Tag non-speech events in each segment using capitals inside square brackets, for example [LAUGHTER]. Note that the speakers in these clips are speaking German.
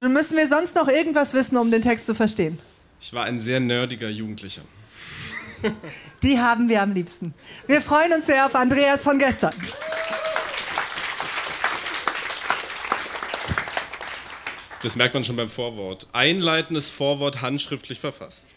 Müssen wir sonst noch irgendwas wissen, um den Text zu verstehen? Ich war ein sehr nerdiger Jugendlicher. [LAUGHS] Die haben wir am liebsten. Wir freuen uns sehr auf Andreas von gestern. Das merkt man schon beim Vorwort. Einleitendes Vorwort handschriftlich verfasst.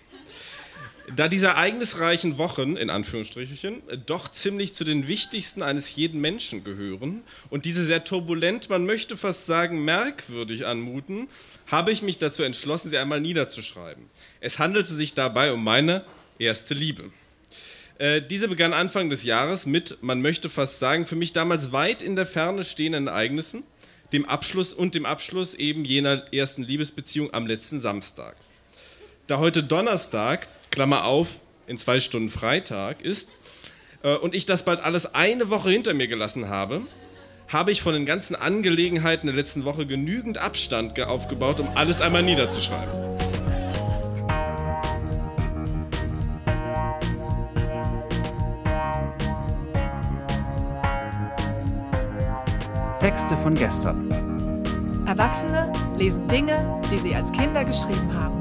Da diese ereignisreichen Wochen, in Anführungsstrichen, doch ziemlich zu den wichtigsten eines jeden Menschen gehören und diese sehr turbulent, man möchte fast sagen merkwürdig anmuten, habe ich mich dazu entschlossen, sie einmal niederzuschreiben. Es handelte sich dabei um meine erste Liebe. Äh, diese begann Anfang des Jahres mit, man möchte fast sagen, für mich damals weit in der Ferne stehenden Ereignissen, dem Abschluss und dem Abschluss eben jener ersten Liebesbeziehung am letzten Samstag. Da heute Donnerstag, Klammer auf, in zwei Stunden Freitag ist, äh, und ich das bald alles eine Woche hinter mir gelassen habe, habe ich von den ganzen Angelegenheiten der letzten Woche genügend Abstand aufgebaut, um alles einmal niederzuschreiben. Texte von gestern. Erwachsene lesen Dinge, die sie als Kinder geschrieben haben.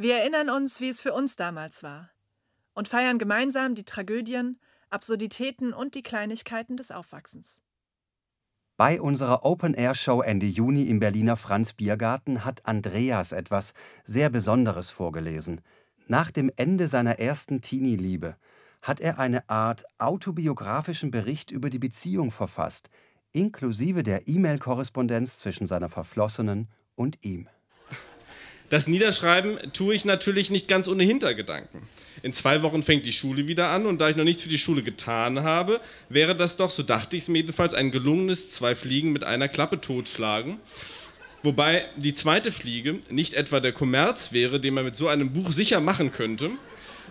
Wir erinnern uns, wie es für uns damals war und feiern gemeinsam die Tragödien, Absurditäten und die Kleinigkeiten des Aufwachsens. Bei unserer Open-Air-Show Ende Juni im Berliner Franz Biergarten hat Andreas etwas sehr Besonderes vorgelesen. Nach dem Ende seiner ersten Teenie-Liebe hat er eine Art autobiografischen Bericht über die Beziehung verfasst, inklusive der E-Mail-Korrespondenz zwischen seiner Verflossenen und ihm. Das Niederschreiben tue ich natürlich nicht ganz ohne Hintergedanken. In zwei Wochen fängt die Schule wieder an und da ich noch nichts für die Schule getan habe, wäre das doch, so dachte ich es mir jedenfalls, ein gelungenes zwei Fliegen mit einer Klappe totschlagen. Wobei die zweite Fliege nicht etwa der Kommerz wäre, den man mit so einem Buch sicher machen könnte,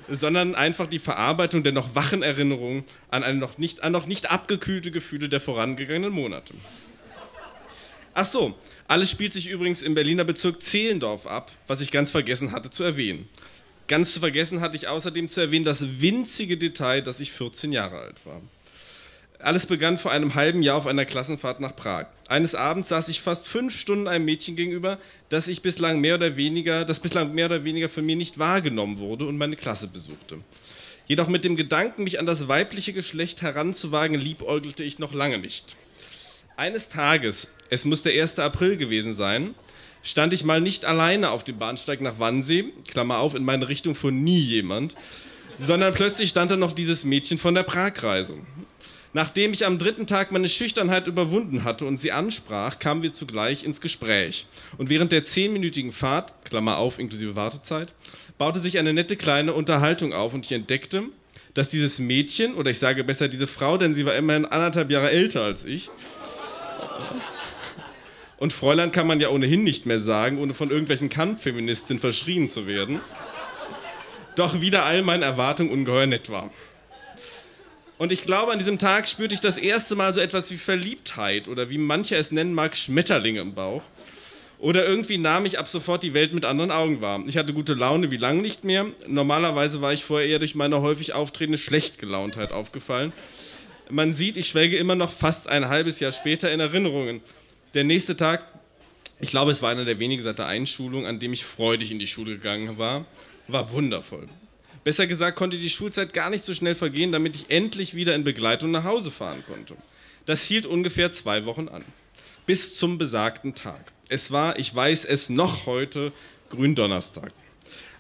sondern einfach die Verarbeitung der noch wachen Erinnerungen an, noch nicht, an noch nicht abgekühlte Gefühle der vorangegangenen Monate. Ach so, alles spielt sich übrigens im Berliner Bezirk Zehlendorf ab, was ich ganz vergessen hatte zu erwähnen. Ganz zu vergessen hatte ich außerdem zu erwähnen das winzige Detail, dass ich 14 Jahre alt war. Alles begann vor einem halben Jahr auf einer Klassenfahrt nach Prag. Eines Abends saß ich fast fünf Stunden einem Mädchen gegenüber, das ich bislang mehr oder weniger, das bislang mehr oder weniger von mir nicht wahrgenommen wurde und meine Klasse besuchte. Jedoch mit dem Gedanken, mich an das weibliche Geschlecht heranzuwagen, liebäugelte ich noch lange nicht. Eines Tages, es muss der 1. April gewesen sein, stand ich mal nicht alleine auf dem Bahnsteig nach Wannsee, Klammer auf, in meine Richtung fuhr nie jemand, sondern plötzlich stand da noch dieses Mädchen von der Pragreise. Nachdem ich am dritten Tag meine Schüchternheit überwunden hatte und sie ansprach, kamen wir zugleich ins Gespräch. Und während der zehnminütigen Fahrt, Klammer auf, inklusive Wartezeit, baute sich eine nette kleine Unterhaltung auf und ich entdeckte, dass dieses Mädchen, oder ich sage besser diese Frau, denn sie war immerhin anderthalb Jahre älter als ich, und Fräulein kann man ja ohnehin nicht mehr sagen, ohne von irgendwelchen Kampffeministinnen verschrien zu werden, doch wieder all meinen Erwartungen ungeheuer nett war. Und ich glaube, an diesem Tag spürte ich das erste Mal so etwas wie Verliebtheit oder wie mancher es nennen mag, Schmetterlinge im Bauch. Oder irgendwie nahm ich ab sofort die Welt mit anderen Augen wahr. Ich hatte gute Laune wie lange nicht mehr. Normalerweise war ich vorher eher durch meine häufig auftretende Schlechtgelauntheit aufgefallen. Man sieht, ich schwelge immer noch fast ein halbes Jahr später in Erinnerungen. Der nächste Tag, ich glaube, es war einer der wenigen seit der Einschulung, an dem ich freudig in die Schule gegangen war, war wundervoll. Besser gesagt konnte die Schulzeit gar nicht so schnell vergehen, damit ich endlich wieder in Begleitung nach Hause fahren konnte. Das hielt ungefähr zwei Wochen an. Bis zum besagten Tag. Es war, ich weiß es noch heute, Gründonnerstag.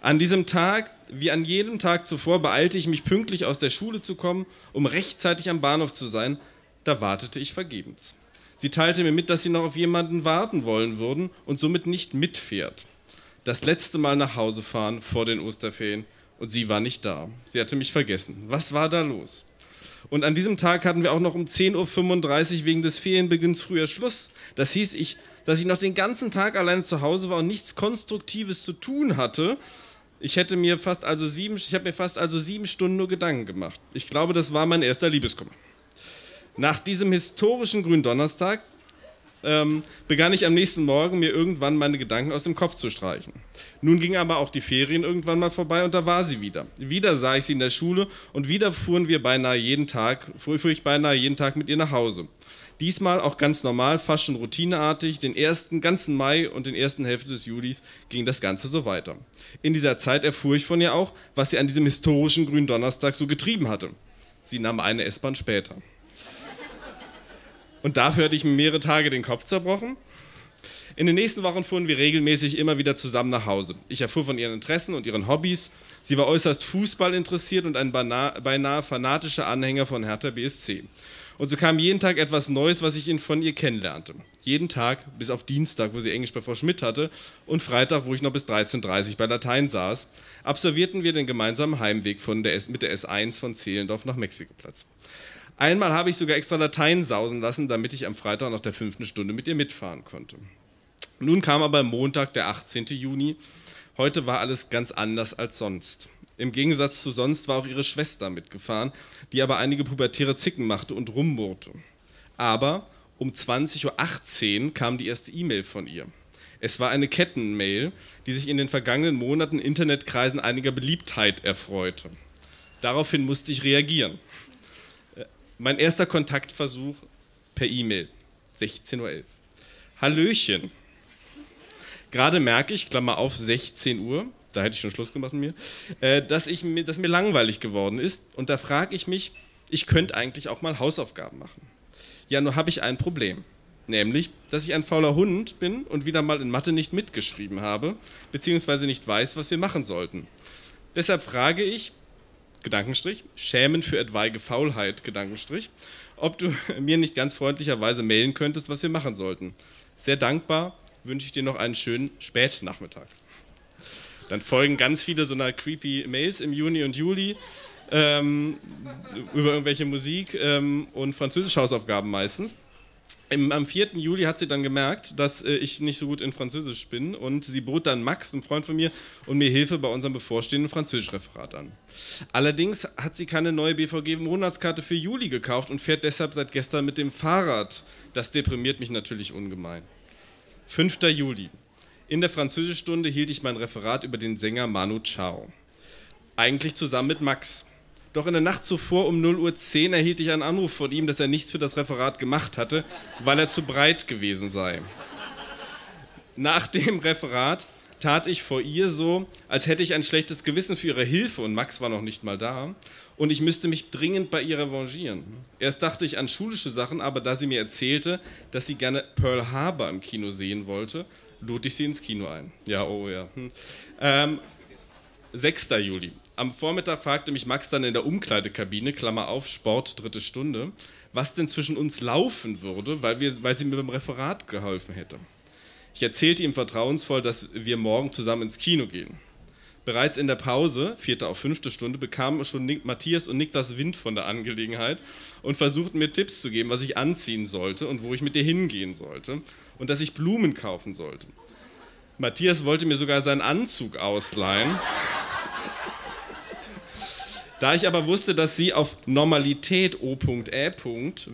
An diesem Tag, wie an jedem Tag zuvor, beeilte ich mich pünktlich aus der Schule zu kommen, um rechtzeitig am Bahnhof zu sein. Da wartete ich vergebens. Sie teilte mir mit, dass sie noch auf jemanden warten wollen würden und somit nicht mitfährt. Das letzte Mal nach Hause fahren vor den Osterferien und sie war nicht da. Sie hatte mich vergessen. Was war da los? Und an diesem Tag hatten wir auch noch um 10.35 Uhr wegen des Ferienbeginns früher Schluss. Das hieß, ich, dass ich noch den ganzen Tag alleine zu Hause war und nichts Konstruktives zu tun hatte. Ich hätte mir fast also sieben, ich habe mir fast also sieben Stunden nur Gedanken gemacht. Ich glaube, das war mein erster Liebeskummer. Nach diesem historischen Gründonnerstag ähm, begann ich am nächsten Morgen mir irgendwann meine Gedanken aus dem Kopf zu streichen. Nun gingen aber auch die Ferien irgendwann mal vorbei und da war sie wieder. Wieder sah ich sie in der Schule und wieder fuhren wir beinahe jeden Tag, fuhr ich beinahe jeden Tag mit ihr nach Hause. Diesmal auch ganz normal, fast schon routineartig. Den ersten ganzen Mai und den ersten Hälfte des Julis ging das Ganze so weiter. In dieser Zeit erfuhr ich von ihr auch, was sie an diesem historischen Gründonnerstag so getrieben hatte. Sie nahm eine S-Bahn später. Und dafür hatte ich mir mehrere Tage den Kopf zerbrochen. In den nächsten Wochen fuhren wir regelmäßig immer wieder zusammen nach Hause. Ich erfuhr von ihren Interessen und ihren Hobbys. Sie war äußerst Fußball interessiert und ein beinahe fanatischer Anhänger von Hertha BSC. Und so kam jeden Tag etwas Neues, was ich von ihr kennenlernte. Jeden Tag, bis auf Dienstag, wo sie Englisch bei Frau Schmidt hatte, und Freitag, wo ich noch bis 13.30 Uhr bei Latein saß, absolvierten wir den gemeinsamen Heimweg von der S mit der S1 von Zehlendorf nach Mexikoplatz. Einmal habe ich sogar extra Latein sausen lassen, damit ich am Freitag nach der fünften Stunde mit ihr mitfahren konnte. Nun kam aber Montag, der 18. Juni. Heute war alles ganz anders als sonst. Im Gegensatz zu sonst war auch ihre Schwester mitgefahren, die aber einige pubertäre Zicken machte und rummurrte. Aber um 20.18 Uhr kam die erste E-Mail von ihr. Es war eine Kettenmail, die sich in den vergangenen Monaten Internetkreisen einiger Beliebtheit erfreute. Daraufhin musste ich reagieren. Mein erster Kontaktversuch per E-Mail, 16.11 Uhr. Hallöchen. Gerade merke ich, Klammer auf, 16 Uhr, da hätte ich schon Schluss gemacht mit mir, äh, dass, ich, dass mir langweilig geworden ist. Und da frage ich mich, ich könnte eigentlich auch mal Hausaufgaben machen. Ja, nur habe ich ein Problem. Nämlich, dass ich ein fauler Hund bin und wieder mal in Mathe nicht mitgeschrieben habe, beziehungsweise nicht weiß, was wir machen sollten. Deshalb frage ich, Gedankenstrich, Schämen für etwaige Faulheit, Gedankenstrich, ob du [LAUGHS] mir nicht ganz freundlicherweise mailen könntest, was wir machen sollten. Sehr dankbar wünsche ich dir noch einen schönen Spätnachmittag. Dann folgen ganz viele so einer creepy Mails im Juni und Juli ähm, über irgendwelche Musik ähm, und französische Hausaufgaben meistens. Im, am 4. Juli hat sie dann gemerkt, dass äh, ich nicht so gut in Französisch bin und sie bot dann Max, ein Freund von mir, und mir Hilfe bei unserem bevorstehenden Französischreferat an. Allerdings hat sie keine neue BVG-Monatskarte für Juli gekauft und fährt deshalb seit gestern mit dem Fahrrad. Das deprimiert mich natürlich ungemein. 5. Juli. In der Französischstunde hielt ich mein Referat über den Sänger Manu Chao. Eigentlich zusammen mit Max. Doch in der Nacht zuvor um 0.10 Uhr erhielt ich einen Anruf von ihm, dass er nichts für das Referat gemacht hatte, weil er zu breit gewesen sei. Nach dem Referat tat ich vor ihr so, als hätte ich ein schlechtes Gewissen für ihre Hilfe und Max war noch nicht mal da und ich müsste mich dringend bei ihr revanchieren. Erst dachte ich an schulische Sachen, aber da sie mir erzählte, dass sie gerne Pearl Harbor im Kino sehen wollte, lud ich sie ins Kino ein. Ja, oh ja. Hm. Ähm, 6. Juli. Am Vormittag fragte mich Max dann in der Umkleidekabine, Klammer auf, Sport, dritte Stunde, was denn zwischen uns laufen würde, weil, wir, weil sie mir beim Referat geholfen hätte. Ich erzählte ihm vertrauensvoll, dass wir morgen zusammen ins Kino gehen. Bereits in der Pause, vierte auf fünfte Stunde, bekamen schon Matthias und Niklas Wind von der Angelegenheit und versuchten mir Tipps zu geben, was ich anziehen sollte und wo ich mit dir hingehen sollte und dass ich Blumen kaufen sollte. Matthias wollte mir sogar seinen Anzug ausleihen. Da ich aber wusste, dass sie auf Normalität O.Ä.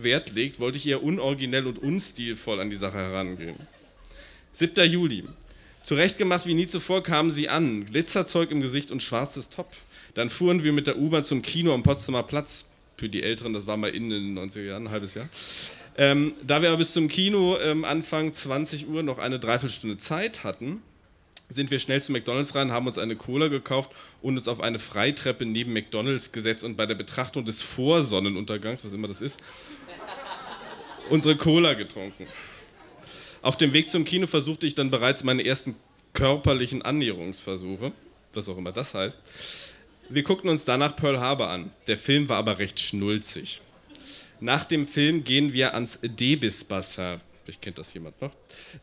Wert legt, wollte ich eher unoriginell und unstilvoll an die Sache herangehen. 7. Juli. Zurechtgemacht wie nie zuvor kamen sie an, Glitzerzeug im Gesicht und schwarzes Top. Dann fuhren wir mit der U-Bahn zum Kino am Potsdamer Platz. Für die Älteren, das war mal in den 90er Jahren, ein halbes Jahr. Ähm, da wir aber bis zum Kino ähm, Anfang 20 Uhr noch eine Dreiviertelstunde Zeit hatten, sind wir schnell zu McDonalds rein, haben uns eine Cola gekauft und uns auf eine Freitreppe neben McDonalds gesetzt und bei der Betrachtung des Vorsonnenuntergangs, was immer das ist, unsere Cola getrunken. Auf dem Weg zum Kino versuchte ich dann bereits meine ersten körperlichen Annäherungsversuche, was auch immer das heißt. Wir guckten uns danach Pearl Harbor an. Der Film war aber recht schnulzig. Nach dem Film gehen wir ans Debis-Bassin. Vielleicht kennt das jemand noch.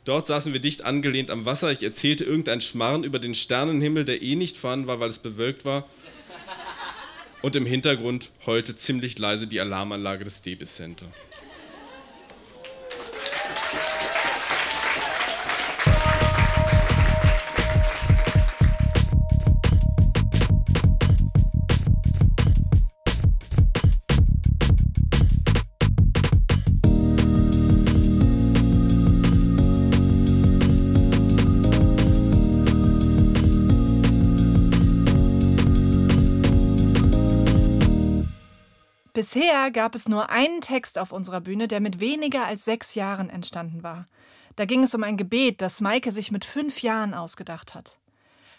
Dort saßen wir dicht angelehnt am Wasser. Ich erzählte irgendein Schmarrn über den Sternenhimmel, der eh nicht vorhanden war, weil es bewölkt war. Und im Hintergrund heulte ziemlich leise die Alarmanlage des Debis Center. Bisher gab es nur einen Text auf unserer Bühne, der mit weniger als sechs Jahren entstanden war. Da ging es um ein Gebet, das Maike sich mit fünf Jahren ausgedacht hat.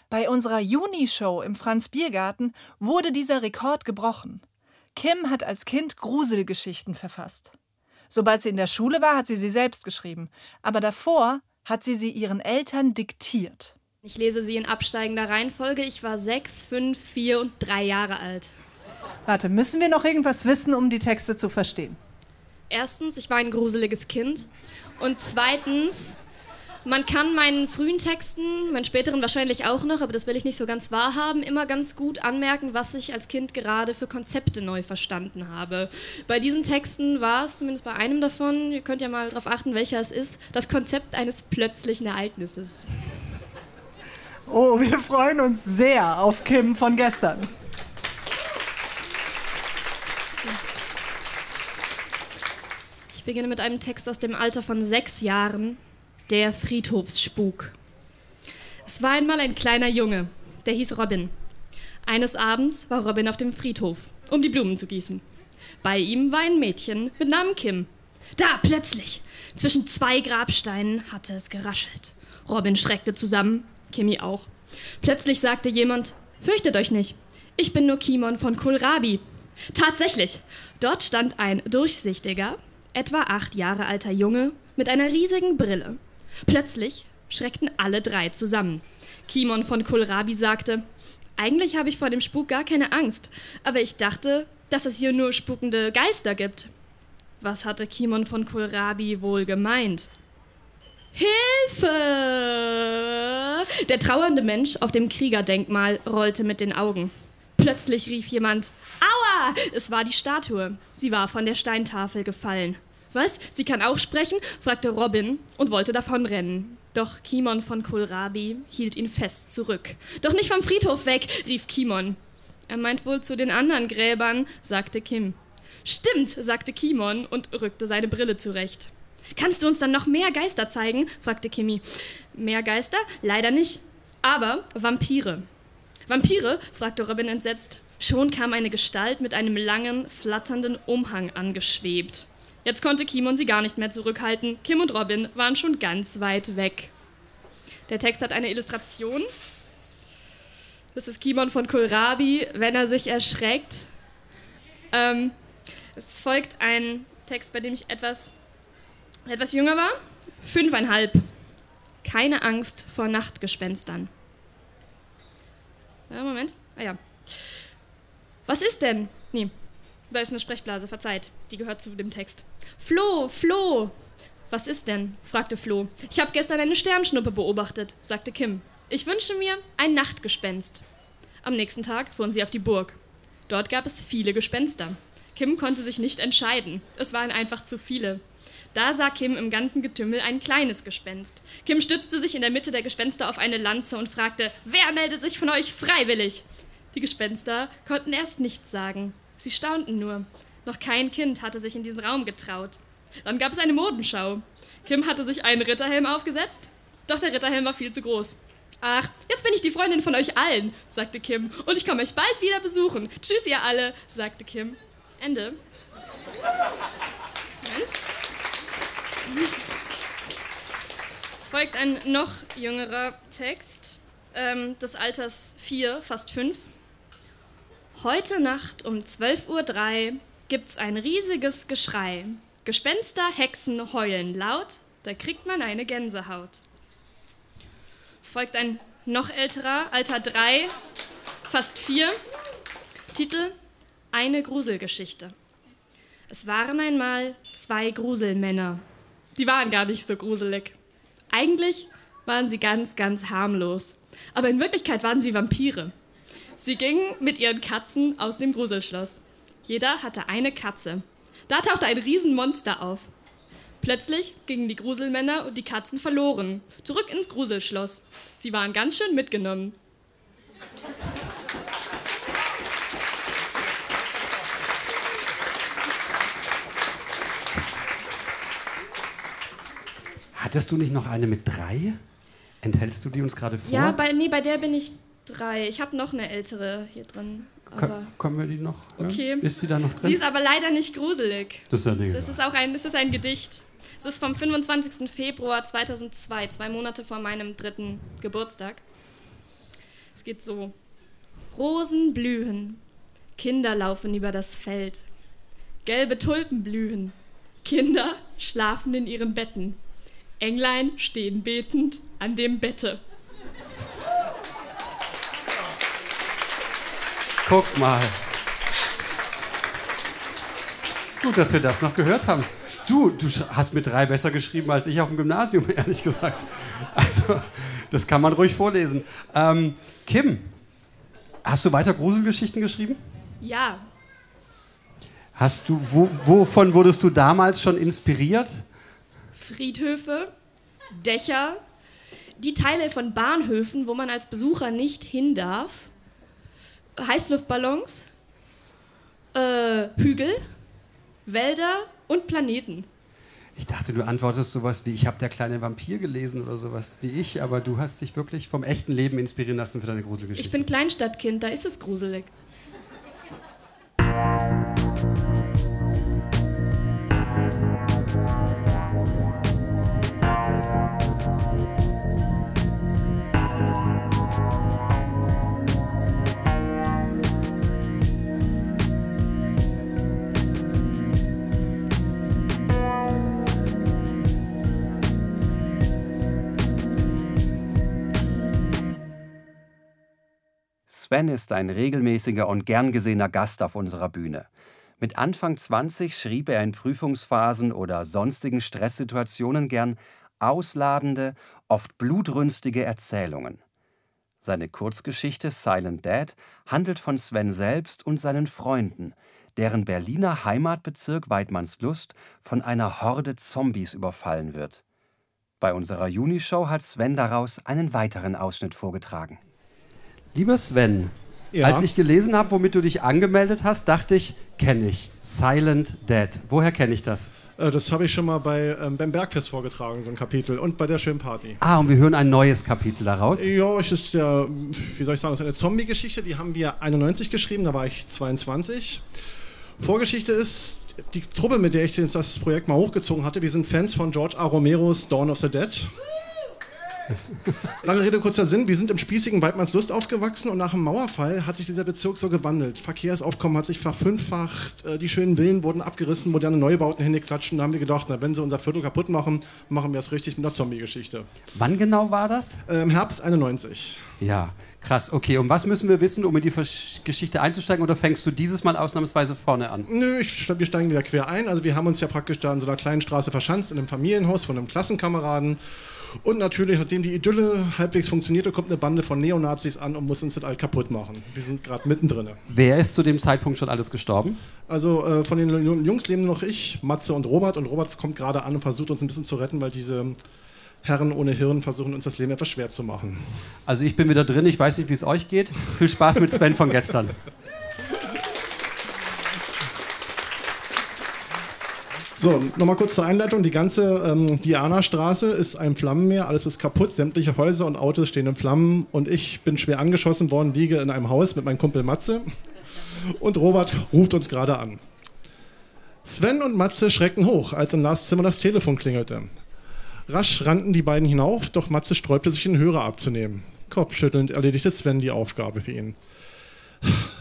Bei unserer Juni-Show im Franz-Biergarten wurde dieser Rekord gebrochen. Kim hat als Kind Gruselgeschichten verfasst. Sobald sie in der Schule war, hat sie sie selbst geschrieben. Aber davor hat sie sie ihren Eltern diktiert. Ich lese sie in absteigender Reihenfolge. Ich war sechs, fünf, vier und drei Jahre alt. Warte, müssen wir noch irgendwas wissen, um die Texte zu verstehen? Erstens, ich war ein gruseliges Kind. Und zweitens, man kann meinen frühen Texten, meinen späteren wahrscheinlich auch noch, aber das will ich nicht so ganz wahrhaben, immer ganz gut anmerken, was ich als Kind gerade für Konzepte neu verstanden habe. Bei diesen Texten war es, zumindest bei einem davon, ihr könnt ja mal darauf achten, welcher es ist, das Konzept eines plötzlichen Ereignisses. Oh, wir freuen uns sehr auf Kim von gestern. Ich beginne mit einem Text aus dem Alter von sechs Jahren, der Friedhofsspuk. Es war einmal ein kleiner Junge, der hieß Robin. Eines Abends war Robin auf dem Friedhof, um die Blumen zu gießen. Bei ihm war ein Mädchen mit Namen Kim. Da, plötzlich, zwischen zwei Grabsteinen hatte es geraschelt. Robin schreckte zusammen, Kimi auch. Plötzlich sagte jemand, fürchtet euch nicht, ich bin nur Kimon von Kohlrabi. Tatsächlich, dort stand ein durchsichtiger, etwa acht Jahre alter Junge mit einer riesigen Brille. Plötzlich schreckten alle drei zusammen. Kimon von Kohlrabi sagte, eigentlich habe ich vor dem Spuk gar keine Angst, aber ich dachte, dass es hier nur spukende Geister gibt. Was hatte Kimon von Kohlrabi wohl gemeint? Hilfe! Der trauernde Mensch auf dem Kriegerdenkmal rollte mit den Augen. Plötzlich rief jemand: Aua! Es war die Statue. Sie war von der Steintafel gefallen. Was? Sie kann auch sprechen? fragte Robin und wollte davonrennen. Doch Kimon von Kohlrabi hielt ihn fest zurück. Doch nicht vom Friedhof weg, rief Kimon. Er meint wohl zu den anderen Gräbern, sagte Kim. Stimmt, sagte Kimon und rückte seine Brille zurecht. Kannst du uns dann noch mehr Geister zeigen? fragte Kimi. Mehr Geister? Leider nicht. Aber Vampire. Vampire? fragte Robin entsetzt. Schon kam eine Gestalt mit einem langen, flatternden Umhang angeschwebt. Jetzt konnte Kimon sie gar nicht mehr zurückhalten. Kim und Robin waren schon ganz weit weg. Der Text hat eine Illustration. Das ist Kimon von Kohlrabi, wenn er sich erschreckt. Ähm, es folgt ein Text, bei dem ich etwas, etwas jünger war. Fünfeinhalb. Keine Angst vor Nachtgespenstern. Ja, Moment. Ah ja. Was ist denn? Nee, da ist eine Sprechblase, verzeiht. Die gehört zu dem Text. Flo, Flo! Was ist denn? fragte Flo. Ich habe gestern eine Sternschnuppe beobachtet, sagte Kim. Ich wünsche mir ein Nachtgespenst. Am nächsten Tag fuhren sie auf die Burg. Dort gab es viele Gespenster. Kim konnte sich nicht entscheiden. Es waren einfach zu viele. Da sah Kim im ganzen Getümmel ein kleines Gespenst. Kim stützte sich in der Mitte der Gespenster auf eine Lanze und fragte, wer meldet sich von euch freiwillig? Die Gespenster konnten erst nichts sagen. Sie staunten nur. Noch kein Kind hatte sich in diesen Raum getraut. Dann gab es eine Modenschau. Kim hatte sich einen Ritterhelm aufgesetzt, doch der Ritterhelm war viel zu groß. Ach, jetzt bin ich die Freundin von euch allen, sagte Kim, und ich komme euch bald wieder besuchen. Tschüss, ihr alle, sagte Kim. Ende. Moment. Es folgt ein noch jüngerer Text ähm, des Alters 4, fast 5. Heute Nacht um 12.03 Uhr gibt's ein riesiges Geschrei. Gespenster, Hexen heulen laut, da kriegt man eine Gänsehaut. Es folgt ein noch älterer, Alter 3, fast 4. Titel Eine Gruselgeschichte. Es waren einmal zwei Gruselmänner. Die waren gar nicht so gruselig. Eigentlich waren sie ganz, ganz harmlos. Aber in Wirklichkeit waren sie Vampire. Sie gingen mit ihren Katzen aus dem Gruselschloss. Jeder hatte eine Katze. Da tauchte ein Riesenmonster auf. Plötzlich gingen die Gruselmänner und die Katzen verloren. Zurück ins Gruselschloss. Sie waren ganz schön mitgenommen. Hattest du nicht noch eine mit drei? Enthältst du die uns gerade vor? Ja, bei, nee, bei der bin ich drei. Ich habe noch eine ältere hier drin. Können, können wir die noch? Ja? Okay. Ist die da noch drin? Sie ist aber leider nicht gruselig. das ist ja nicht Das ist auch ein, das ist ein Gedicht. Es ist vom 25. Februar 2002, zwei Monate vor meinem dritten Geburtstag. Es geht so. Rosen blühen, Kinder laufen über das Feld. Gelbe Tulpen blühen, Kinder schlafen in ihren Betten. Englein stehen betend an dem Bette. Guck mal. Gut, dass wir das noch gehört haben. Du, du hast mit drei besser geschrieben als ich auf dem Gymnasium, [LAUGHS] ehrlich gesagt. Also, das kann man ruhig vorlesen. Ähm, Kim, hast du weiter Gruselgeschichten geschrieben? Ja, Hast du, wo, wovon wurdest du damals schon inspiriert? Friedhöfe, Dächer, die Teile von Bahnhöfen, wo man als Besucher nicht hin darf, Heißluftballons, äh, Hügel, Wälder und Planeten. Ich dachte, du antwortest sowas wie, ich habe der kleine Vampir gelesen oder sowas wie ich, aber du hast dich wirklich vom echten Leben inspirieren lassen für deine Gruselgeschichte. Ich bin Kleinstadtkind, da ist es gruselig. Sven ist ein regelmäßiger und gern gesehener Gast auf unserer Bühne. Mit Anfang 20 schrieb er in Prüfungsphasen oder sonstigen Stresssituationen gern ausladende, oft blutrünstige Erzählungen. Seine Kurzgeschichte Silent Dad handelt von Sven selbst und seinen Freunden, deren Berliner Heimatbezirk Weidmannslust von einer Horde Zombies überfallen wird. Bei unserer Junishow hat Sven daraus einen weiteren Ausschnitt vorgetragen. Lieber Sven, Ja. als ich gelesen habe, womit du dich angemeldet hast, dachte ich, kenne ich. Silent Dead. Woher kenne ich das? Äh, Das habe ich schon mal bei, ähm, beim Bergfest vorgetragen, so ein Kapitel. Und bei der schönen Party. Ah, und wir hören ein neues Kapitel daraus. Ja, es ist ja, wie soll ich sagen, es ist eine Zombie-Geschichte. Die haben wir 91 geschrieben, da war ich 22. Vorgeschichte ist, die Truppe, mit der ich das Projekt mal hochgezogen hatte, wir sind Fans von George A. Romeros Dawn of the Dead. [LAUGHS] Lange Rede, kurzer Sinn. Wir sind im spießigen Weidmannslust aufgewachsen und nach dem Mauerfall hat sich dieser Bezirk so gewandelt. Verkehrsaufkommen hat sich verfünffacht, äh, die schönen Villen wurden abgerissen, moderne Neubauten hingeklatscht. Und da haben wir gedacht, na, wenn sie unser Viertel kaputt machen, machen wir es richtig mit einer Zombie-Geschichte. Wann genau war das? Im Herbst 91. Ja, krass. Okay, und was müssen wir wissen, um in die Versch- Geschichte einzusteigen? Oder fängst du dieses Mal ausnahmsweise vorne an? Nö, ich, wir steigen wieder quer ein. Also wir haben uns ja praktisch da in so einer kleinen Straße verschanzt, in einem Familienhaus von einem Klassenkameraden. Und natürlich, nachdem die Idylle halbwegs funktionierte, kommt eine Bande von Neonazis an und muss uns das all kaputt machen. Wir sind gerade mittendrin. Wer ist zu dem Zeitpunkt schon alles gestorben? Also äh, von den Jungs leben noch ich, Matze und Robert. Und Robert kommt gerade an und versucht uns ein bisschen zu retten, weil diese Herren ohne Hirn versuchen uns das Leben etwas schwer zu machen. Also ich bin wieder drin, ich weiß nicht, wie es euch geht. Viel Spaß mit Sven von gestern. [LAUGHS] So, nochmal kurz zur Einleitung. Die ganze ähm, Diana-Straße ist ein Flammenmeer, alles ist kaputt, sämtliche Häuser und Autos stehen in Flammen und ich bin schwer angeschossen worden, liege in einem Haus mit meinem Kumpel Matze und Robert ruft uns gerade an. Sven und Matze schreckten hoch, als in Lars Zimmer das Telefon klingelte. Rasch rannten die beiden hinauf, doch Matze sträubte sich, den Hörer abzunehmen. Kopfschüttelnd erledigte Sven die Aufgabe für ihn.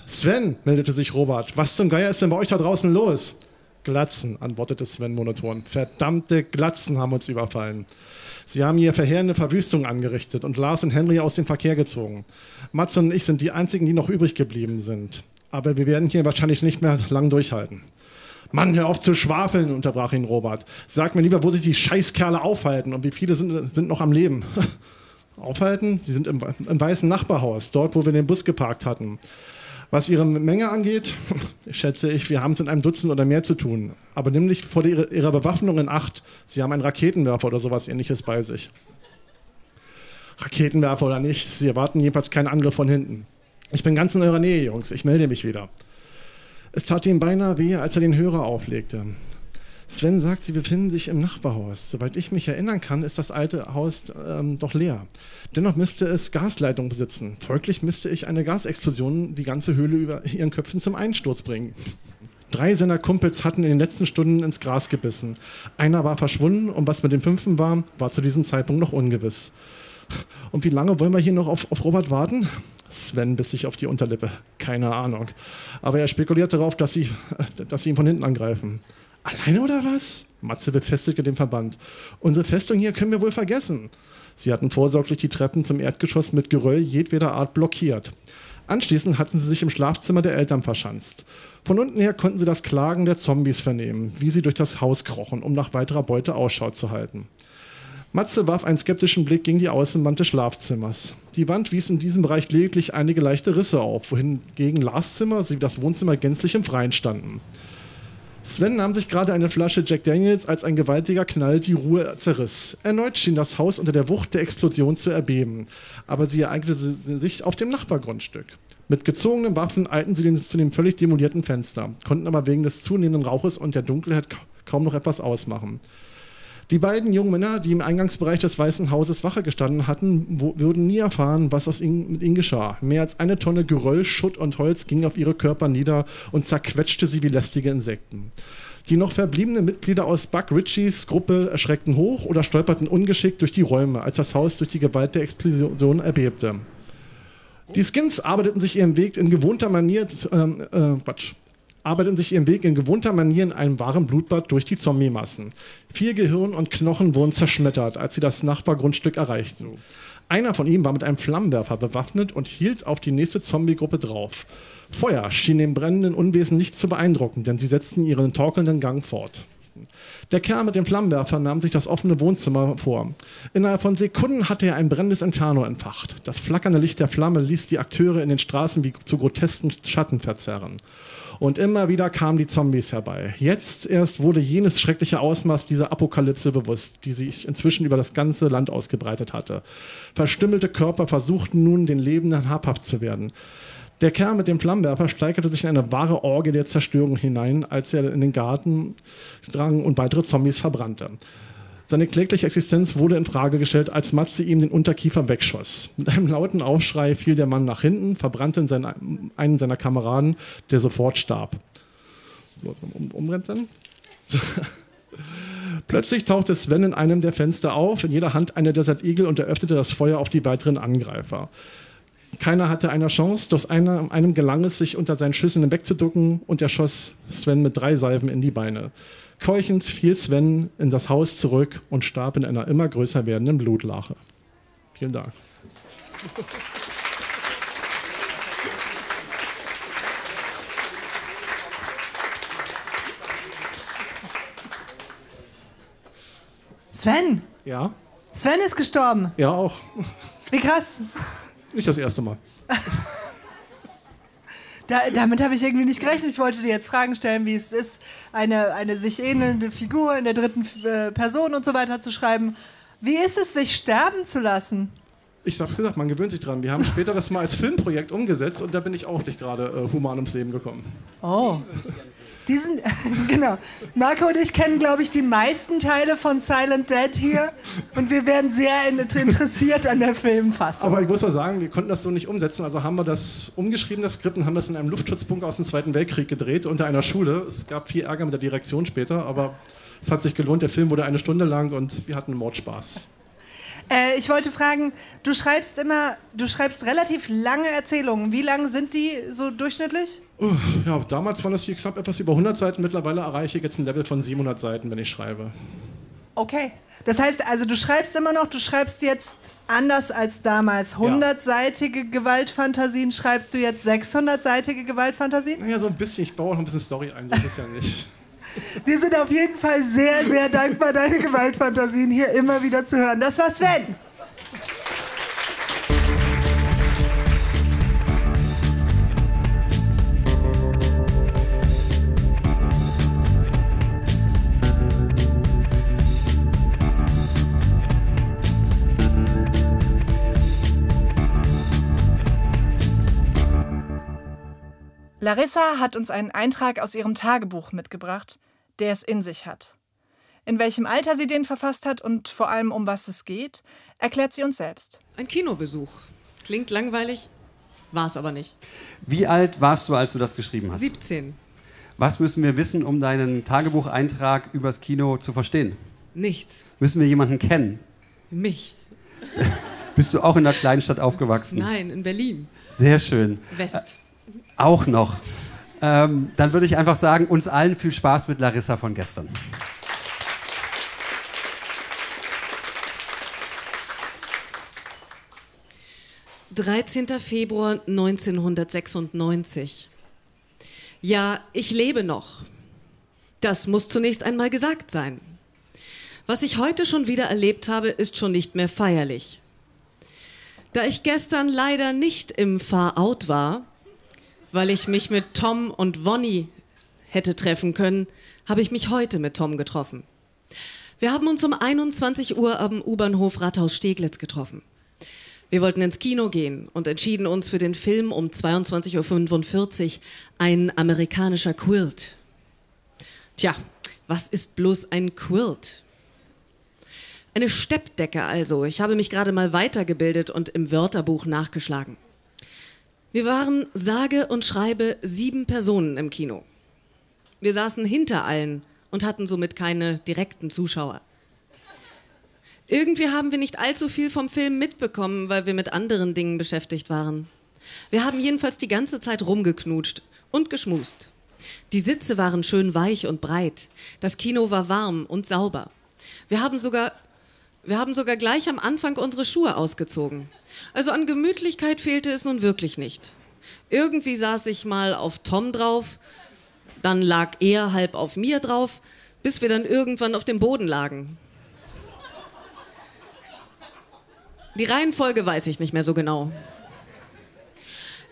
Sven, meldete sich Robert, was zum Geier ist denn bei euch da draußen los? Glatzen, antwortete Sven monoton. Verdammte Glatzen haben uns überfallen. Sie haben hier verheerende Verwüstung angerichtet und Lars und Henry aus dem Verkehr gezogen. Matze und ich sind die einzigen, die noch übrig geblieben sind. Aber wir werden hier wahrscheinlich nicht mehr lang durchhalten. Mann, hör auf zu schwafeln, unterbrach ihn Robert. Sag mir lieber, wo sich die Scheißkerle aufhalten und wie viele sind, sind noch am Leben. [LAUGHS] aufhalten. Sie sind im, im weißen Nachbarhaus, dort, wo wir den Bus geparkt hatten. Was ihre Menge angeht, [LAUGHS] schätze ich, wir haben es in einem Dutzend oder mehr zu tun. Aber nämlich vor der, ihrer Bewaffnung in Acht. Sie haben einen Raketenwerfer oder sowas ähnliches bei sich. Raketenwerfer oder nicht, sie erwarten jedenfalls keinen Angriff von hinten. Ich bin ganz in eurer Nähe, Jungs. Ich melde mich wieder. Es tat ihm beinahe weh, als er den Hörer auflegte. Sven sagt, sie befinden sich im Nachbarhaus. Soweit ich mich erinnern kann, ist das alte Haus ähm, doch leer. Dennoch müsste es Gasleitungen besitzen. Folglich müsste ich eine Gasexplosion die ganze Höhle über ihren Köpfen zum Einsturz bringen. Drei seiner Kumpels hatten in den letzten Stunden ins Gras gebissen. Einer war verschwunden und was mit dem fünften war, war zu diesem Zeitpunkt noch ungewiss. Und wie lange wollen wir hier noch auf, auf Robert warten? Sven biss sich auf die Unterlippe. Keine Ahnung. Aber er spekuliert darauf, dass sie, dass sie ihn von hinten angreifen. Alleine oder was? Matze befestigte den Verband. Unsere Festung hier können wir wohl vergessen. Sie hatten vorsorglich die Treppen zum Erdgeschoss mit Geröll jedweder Art blockiert. Anschließend hatten sie sich im Schlafzimmer der Eltern verschanzt. Von unten her konnten sie das Klagen der Zombies vernehmen, wie sie durch das Haus krochen, um nach weiterer Beute Ausschau zu halten. Matze warf einen skeptischen Blick gegen die Außenwand des Schlafzimmers. Die Wand wies in diesem Bereich lediglich einige leichte Risse auf, wohingegen Lars Zimmer sowie das Wohnzimmer gänzlich im Freien standen. Sven nahm sich gerade eine Flasche Jack Daniels, als ein gewaltiger Knall die Ruhe zerriss. Erneut schien das Haus unter der Wucht der Explosion zu erbeben, aber sie ereignete sich auf dem Nachbargrundstück. Mit gezogenen Waffen eilten sie zu dem völlig demolierten Fenster, konnten aber wegen des zunehmenden Rauches und der Dunkelheit kaum noch etwas ausmachen. Die beiden jungen Männer, die im Eingangsbereich des Weißen Hauses Wache gestanden hatten, würden nie erfahren, was aus ihnen, mit ihnen geschah. Mehr als eine Tonne Geröll, Schutt und Holz ging auf ihre Körper nieder und zerquetschte sie wie lästige Insekten. Die noch verbliebenen Mitglieder aus Buck Ritchies Gruppe erschreckten hoch oder stolperten ungeschickt durch die Räume, als das Haus durch die Gewalt der Explosion erbebte. Die Skins arbeiteten sich ihren Weg in gewohnter Manier, äh, äh, Quatsch, arbeiteten sich ihren Weg in gewohnter Manier in einem wahren Blutbad durch die Zombie-Massen. Vier Gehirn und Knochen wurden zerschmettert, als sie das Nachbargrundstück erreichten. Einer von ihnen war mit einem Flammenwerfer bewaffnet und hielt auf die nächste Zombie-Gruppe drauf. Feuer schien den brennenden Unwesen nicht zu beeindrucken, denn sie setzten ihren torkelnden Gang fort. Der Kerl mit dem Flammenwerfer nahm sich das offene Wohnzimmer vor. Innerhalb von Sekunden hatte er ein brennendes Inferno entfacht. Das flackernde Licht der Flamme ließ die Akteure in den Straßen wie zu grotesken Schatten verzerren. Und immer wieder kamen die Zombies herbei. Jetzt erst wurde jenes schreckliche Ausmaß dieser Apokalypse bewusst, die sich inzwischen über das ganze Land ausgebreitet hatte. Verstümmelte Körper versuchten nun, den Lebenden habhaft zu werden. Der Kerl mit dem Flammenwerfer steigerte sich in eine wahre Orgie der Zerstörung hinein, als er in den Garten drang und weitere Zombies verbrannte. Seine klägliche Existenz wurde in Frage gestellt, als Matze ihm den Unterkiefer wegschoss. Mit einem lauten Aufschrei fiel der Mann nach hinten, verbrannte seinen, einen seiner Kameraden, der sofort starb. Um, umrennt dann. [LAUGHS] Plötzlich tauchte Sven in einem der Fenster auf, in jeder Hand eine Desert Eagle und eröffnete das Feuer auf die weiteren Angreifer. Keiner hatte eine Chance, doch einer, einem gelang es, sich unter seinen Schüssen wegzuducken und er schoss Sven mit drei Salven in die Beine. Keuchend fiel Sven in das Haus zurück und starb in einer immer größer werdenden Blutlache. Vielen Dank. Sven! Ja? Sven ist gestorben. Ja, auch. Wie krass. Nicht das erste Mal. [LAUGHS] Da, damit habe ich irgendwie nicht gerechnet. Ich wollte dir jetzt Fragen stellen, wie es ist, eine, eine sich ähnelnde Figur in der dritten äh, Person und so weiter zu schreiben. Wie ist es, sich sterben zu lassen? Ich hab's gesagt, man gewöhnt sich dran. Wir haben später das mal als Filmprojekt umgesetzt und da bin ich auch nicht gerade äh, human ums Leben gekommen. Oh. Diesen, [LAUGHS] genau. Marco und ich kennen, glaube ich, die meisten Teile von Silent Dead hier und wir werden sehr interessiert an der Filmfassung. Aber ich muss auch sagen, wir konnten das so nicht umsetzen. Also haben wir das umgeschrieben, das Skript, und haben das in einem Luftschutzbunker aus dem Zweiten Weltkrieg gedreht, unter einer Schule. Es gab viel Ärger mit der Direktion später, aber es hat sich gelohnt. Der Film wurde eine Stunde lang und wir hatten Mordspaß. Äh, ich wollte fragen, du schreibst immer, du schreibst relativ lange Erzählungen. Wie lang sind die so durchschnittlich? Ja, damals waren das hier knapp etwas über 100 Seiten. Mittlerweile erreiche ich jetzt ein Level von 700 Seiten, wenn ich schreibe. Okay. Das heißt also, du schreibst immer noch, du schreibst jetzt anders als damals. 100-seitige Gewaltfantasien schreibst du jetzt 600-seitige Gewaltfantasien? Naja, so ein bisschen. Ich baue auch noch ein bisschen Story ein, so ist es ja nicht. [LAUGHS] Wir sind auf jeden Fall sehr, sehr dankbar, deine Gewaltfantasien hier immer wieder zu hören. Das war Sven. Larissa hat uns einen Eintrag aus ihrem Tagebuch mitgebracht, der es in sich hat. In welchem Alter sie den verfasst hat und vor allem um was es geht, erklärt sie uns selbst. Ein Kinobesuch. Klingt langweilig, war es aber nicht. Wie alt warst du, als du das geschrieben hast? 17. Was müssen wir wissen, um deinen Tagebucheintrag übers Kino zu verstehen? Nichts. Müssen wir jemanden kennen? Mich. [LAUGHS] Bist du auch in einer Kleinstadt aufgewachsen? Nein, in Berlin. Sehr schön. West. Auch noch. Ähm, dann würde ich einfach sagen, uns allen viel Spaß mit Larissa von gestern. »13. Februar 1996. Ja, ich lebe noch. Das muss zunächst einmal gesagt sein. Was ich heute schon wieder erlebt habe, ist schon nicht mehr feierlich. Da ich gestern leider nicht im Far-Out war, weil ich mich mit Tom und Wonny hätte treffen können, habe ich mich heute mit Tom getroffen. Wir haben uns um 21 Uhr am U-Bahnhof Rathaus Steglitz getroffen. Wir wollten ins Kino gehen und entschieden uns für den Film um 22.45 Uhr, ein amerikanischer Quilt. Tja, was ist bloß ein Quilt? Eine Steppdecke also. Ich habe mich gerade mal weitergebildet und im Wörterbuch nachgeschlagen. Wir waren sage und schreibe sieben Personen im Kino. Wir saßen hinter allen und hatten somit keine direkten Zuschauer. Irgendwie haben wir nicht allzu viel vom Film mitbekommen, weil wir mit anderen Dingen beschäftigt waren. Wir haben jedenfalls die ganze Zeit rumgeknutscht und geschmust. Die Sitze waren schön weich und breit. Das Kino war warm und sauber. Wir haben sogar wir haben sogar gleich am Anfang unsere Schuhe ausgezogen. Also an Gemütlichkeit fehlte es nun wirklich nicht. Irgendwie saß ich mal auf Tom drauf, dann lag er halb auf mir drauf, bis wir dann irgendwann auf dem Boden lagen. Die Reihenfolge weiß ich nicht mehr so genau.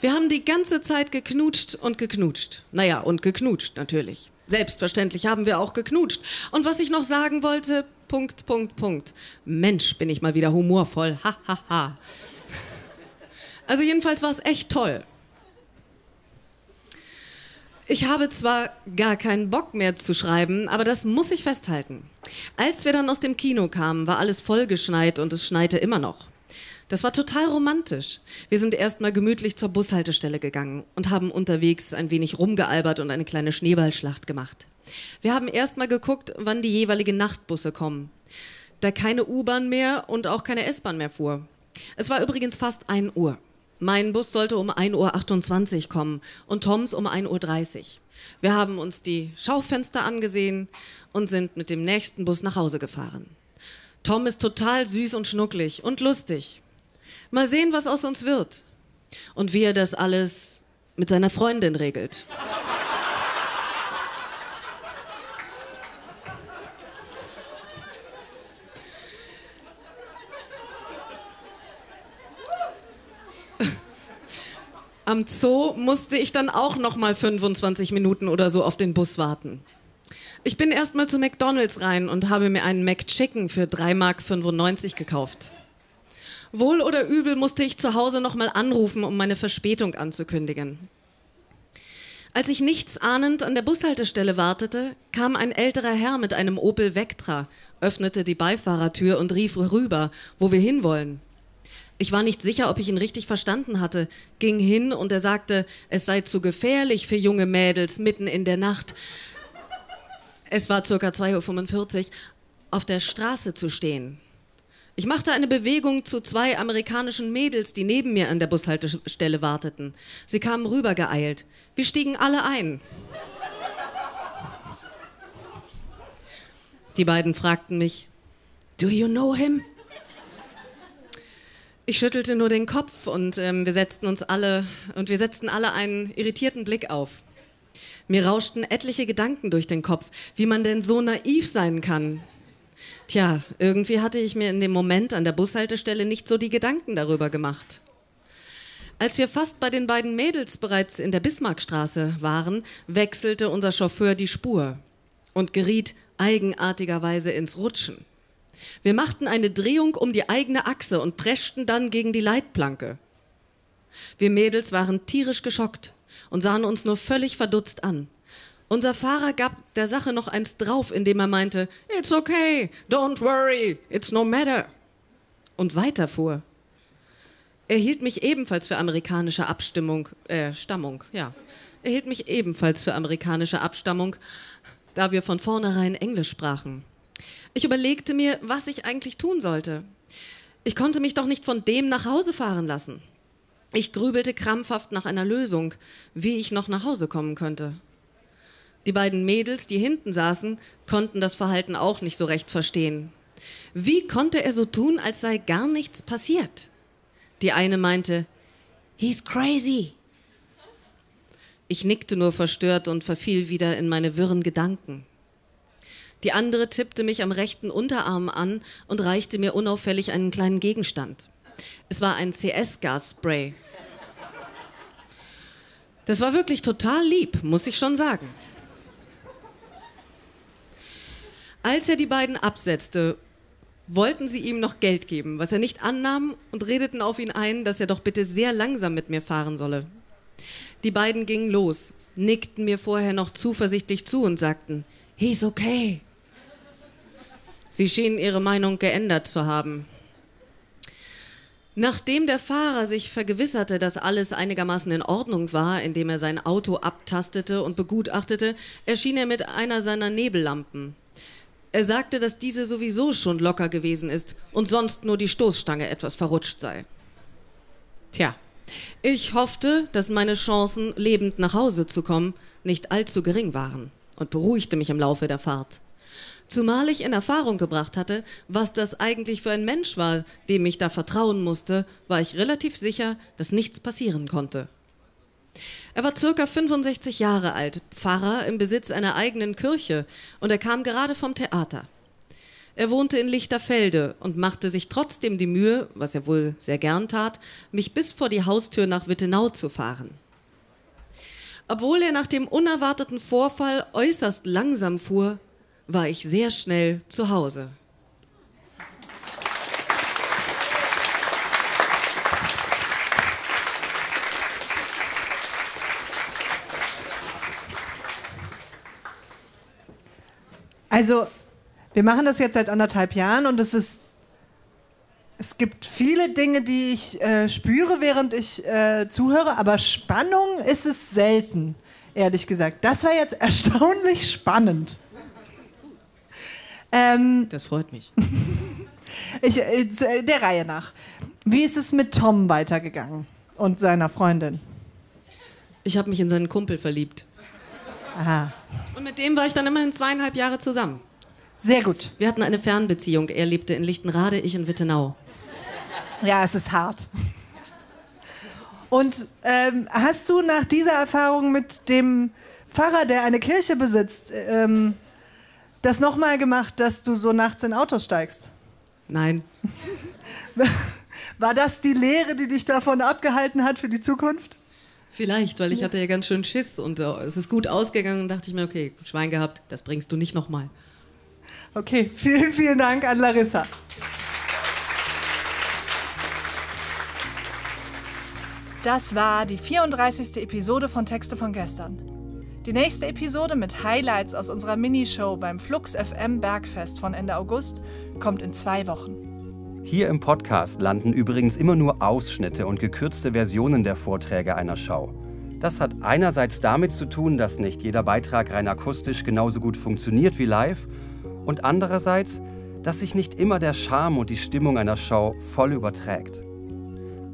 Wir haben die ganze Zeit geknutscht und geknutscht. Naja, und geknutscht natürlich. Selbstverständlich haben wir auch geknutscht. Und was ich noch sagen wollte, Punkt, Punkt, Punkt. Mensch, bin ich mal wieder humorvoll. Ha, ha, ha. Also jedenfalls war es echt toll. Ich habe zwar gar keinen Bock mehr zu schreiben, aber das muss ich festhalten. Als wir dann aus dem Kino kamen, war alles vollgeschneit und es schneite immer noch. Das war total romantisch. Wir sind erstmal gemütlich zur Bushaltestelle gegangen und haben unterwegs ein wenig rumgealbert und eine kleine Schneeballschlacht gemacht. Wir haben erstmal geguckt, wann die jeweiligen Nachtbusse kommen. Da keine U-Bahn mehr und auch keine S-Bahn mehr fuhr. Es war übrigens fast 1 Uhr. Mein Bus sollte um 1.28 Uhr kommen und Toms um 1.30 Uhr. Wir haben uns die Schaufenster angesehen und sind mit dem nächsten Bus nach Hause gefahren. Tom ist total süß und schnucklig und lustig. Mal sehen, was aus uns wird. Und wie er das alles mit seiner Freundin regelt. Am Zoo musste ich dann auch noch mal 25 Minuten oder so auf den Bus warten. Ich bin erst mal zu McDonald's rein und habe mir einen McChicken für 3,95 Mark gekauft. Wohl oder übel musste ich zu Hause nochmal anrufen, um meine Verspätung anzukündigen. Als ich nichts ahnend an der Bushaltestelle wartete, kam ein älterer Herr mit einem Opel Vectra, öffnete die Beifahrertür und rief rüber, wo wir hinwollen. Ich war nicht sicher, ob ich ihn richtig verstanden hatte, ging hin und er sagte, es sei zu gefährlich für junge Mädels mitten in der Nacht. Es war circa 2.45 Uhr, auf der Straße zu stehen. Ich machte eine Bewegung zu zwei amerikanischen Mädels, die neben mir an der Bushaltestelle warteten. Sie kamen rübergeeilt. Wir stiegen alle ein. Die beiden fragten mich, Do you know him? Ich schüttelte nur den Kopf und ähm, wir setzten uns alle und wir setzten alle einen irritierten Blick auf. Mir rauschten etliche Gedanken durch den Kopf, wie man denn so naiv sein kann, Tja, irgendwie hatte ich mir in dem Moment an der Bushaltestelle nicht so die Gedanken darüber gemacht. Als wir fast bei den beiden Mädels bereits in der Bismarckstraße waren, wechselte unser Chauffeur die Spur und geriet eigenartigerweise ins Rutschen. Wir machten eine Drehung um die eigene Achse und preschten dann gegen die Leitplanke. Wir Mädels waren tierisch geschockt und sahen uns nur völlig verdutzt an. Unser Fahrer gab der Sache noch eins drauf, indem er meinte, It's okay, don't worry, it's no matter. Und weiterfuhr. Er hielt mich ebenfalls für amerikanische Abstimmung, äh, Stammung, ja. Er hielt mich ebenfalls für amerikanische Abstammung, da wir von vornherein Englisch sprachen. Ich überlegte mir, was ich eigentlich tun sollte. Ich konnte mich doch nicht von dem nach Hause fahren lassen. Ich grübelte krampfhaft nach einer Lösung, wie ich noch nach Hause kommen könnte. Die beiden Mädels, die hinten saßen, konnten das Verhalten auch nicht so recht verstehen. Wie konnte er so tun, als sei gar nichts passiert? Die eine meinte, He's crazy. Ich nickte nur verstört und verfiel wieder in meine wirren Gedanken. Die andere tippte mich am rechten Unterarm an und reichte mir unauffällig einen kleinen Gegenstand. Es war ein CS-Gasspray. Das war wirklich total lieb, muss ich schon sagen. Als er die beiden absetzte, wollten sie ihm noch Geld geben, was er nicht annahm und redeten auf ihn ein, dass er doch bitte sehr langsam mit mir fahren solle. Die beiden gingen los, nickten mir vorher noch zuversichtlich zu und sagten, He's okay. Sie schienen ihre Meinung geändert zu haben. Nachdem der Fahrer sich vergewisserte, dass alles einigermaßen in Ordnung war, indem er sein Auto abtastete und begutachtete, erschien er mit einer seiner Nebellampen. Er sagte, dass diese sowieso schon locker gewesen ist und sonst nur die Stoßstange etwas verrutscht sei. Tja, ich hoffte, dass meine Chancen, lebend nach Hause zu kommen, nicht allzu gering waren und beruhigte mich im Laufe der Fahrt. Zumal ich in Erfahrung gebracht hatte, was das eigentlich für ein Mensch war, dem ich da vertrauen musste, war ich relativ sicher, dass nichts passieren konnte. Er war circa 65 Jahre alt, Pfarrer im Besitz einer eigenen Kirche und er kam gerade vom Theater. Er wohnte in Lichterfelde und machte sich trotzdem die Mühe, was er wohl sehr gern tat, mich bis vor die Haustür nach Wittenau zu fahren. Obwohl er nach dem unerwarteten Vorfall äußerst langsam fuhr, war ich sehr schnell zu Hause. Also wir machen das jetzt seit anderthalb Jahren und es ist. Es gibt viele Dinge, die ich äh, spüre, während ich äh, zuhöre, aber Spannung ist es selten, ehrlich gesagt. Das war jetzt [LAUGHS] erstaunlich spannend. Ähm, das freut mich. [LAUGHS] ich, äh, äh, der Reihe nach. Wie ist es mit Tom weitergegangen und seiner Freundin? Ich habe mich in seinen Kumpel verliebt. Aha. Und mit dem war ich dann immerhin zweieinhalb Jahre zusammen. Sehr gut. Wir hatten eine Fernbeziehung. Er lebte in Lichtenrade, ich in Wittenau. Ja, es ist hart. Und ähm, hast du nach dieser Erfahrung mit dem Pfarrer, der eine Kirche besitzt, ähm, das nochmal gemacht, dass du so nachts in Autos steigst? Nein. [LAUGHS] War das die Lehre, die dich davon abgehalten hat für die Zukunft? Vielleicht, weil ich hatte ja ganz schön Schiss und äh, es ist gut ausgegangen und dachte ich mir, okay, Schwein gehabt, das bringst du nicht nochmal. Okay, vielen, vielen Dank an Larissa. Das war die 34. Episode von Texte von gestern. Die nächste Episode mit Highlights aus unserer Minishow beim Flux FM Bergfest von Ende August kommt in zwei Wochen. Hier im Podcast landen übrigens immer nur Ausschnitte und gekürzte Versionen der Vorträge einer Show. Das hat einerseits damit zu tun, dass nicht jeder Beitrag rein akustisch genauso gut funktioniert wie live und andererseits, dass sich nicht immer der Charme und die Stimmung einer Show voll überträgt.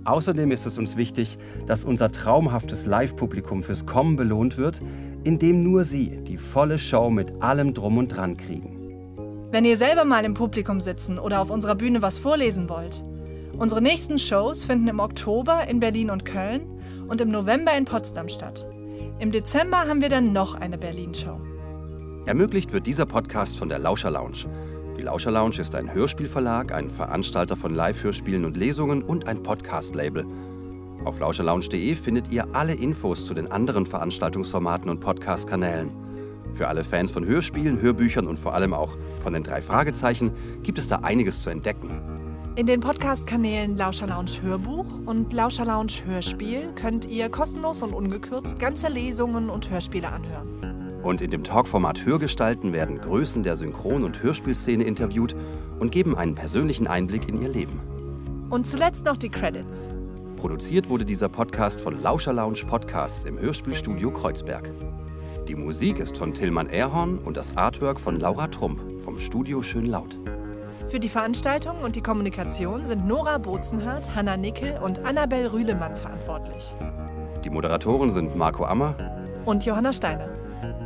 Außerdem ist es uns wichtig, dass unser traumhaftes Live-Publikum fürs Kommen belohnt wird, indem nur sie die volle Show mit allem Drum und Dran kriegen. Wenn ihr selber mal im Publikum sitzen oder auf unserer Bühne was vorlesen wollt, unsere nächsten Shows finden im Oktober in Berlin und Köln und im November in Potsdam statt. Im Dezember haben wir dann noch eine Berlin-Show. Ermöglicht wird dieser Podcast von der Lauscher Lounge. Lauscher Lounge ist ein Hörspielverlag, ein Veranstalter von Live-Hörspielen und Lesungen und ein Podcast-Label. Auf lauscherlounge.de findet ihr alle Infos zu den anderen Veranstaltungsformaten und Podcast-Kanälen. Für alle Fans von Hörspielen, Hörbüchern und vor allem auch von den drei Fragezeichen gibt es da einiges zu entdecken. In den Podcast-Kanälen Lauscher Lounge Hörbuch und Lauscher Lounge Hörspiel könnt ihr kostenlos und ungekürzt ganze Lesungen und Hörspiele anhören. Und in dem Talkformat Hörgestalten werden Größen der Synchron- und Hörspielszene interviewt und geben einen persönlichen Einblick in ihr Leben. Und zuletzt noch die Credits. Produziert wurde dieser Podcast von Lauscher Lounge Podcasts im Hörspielstudio Kreuzberg. Die Musik ist von Tillmann Erhorn und das Artwork von Laura Trump vom Studio Schönlaut. Für die Veranstaltung und die Kommunikation sind Nora Bozenhardt, Hanna Nickel und Annabel Rühlemann verantwortlich. Die Moderatoren sind Marco Ammer Und Johanna Steiner.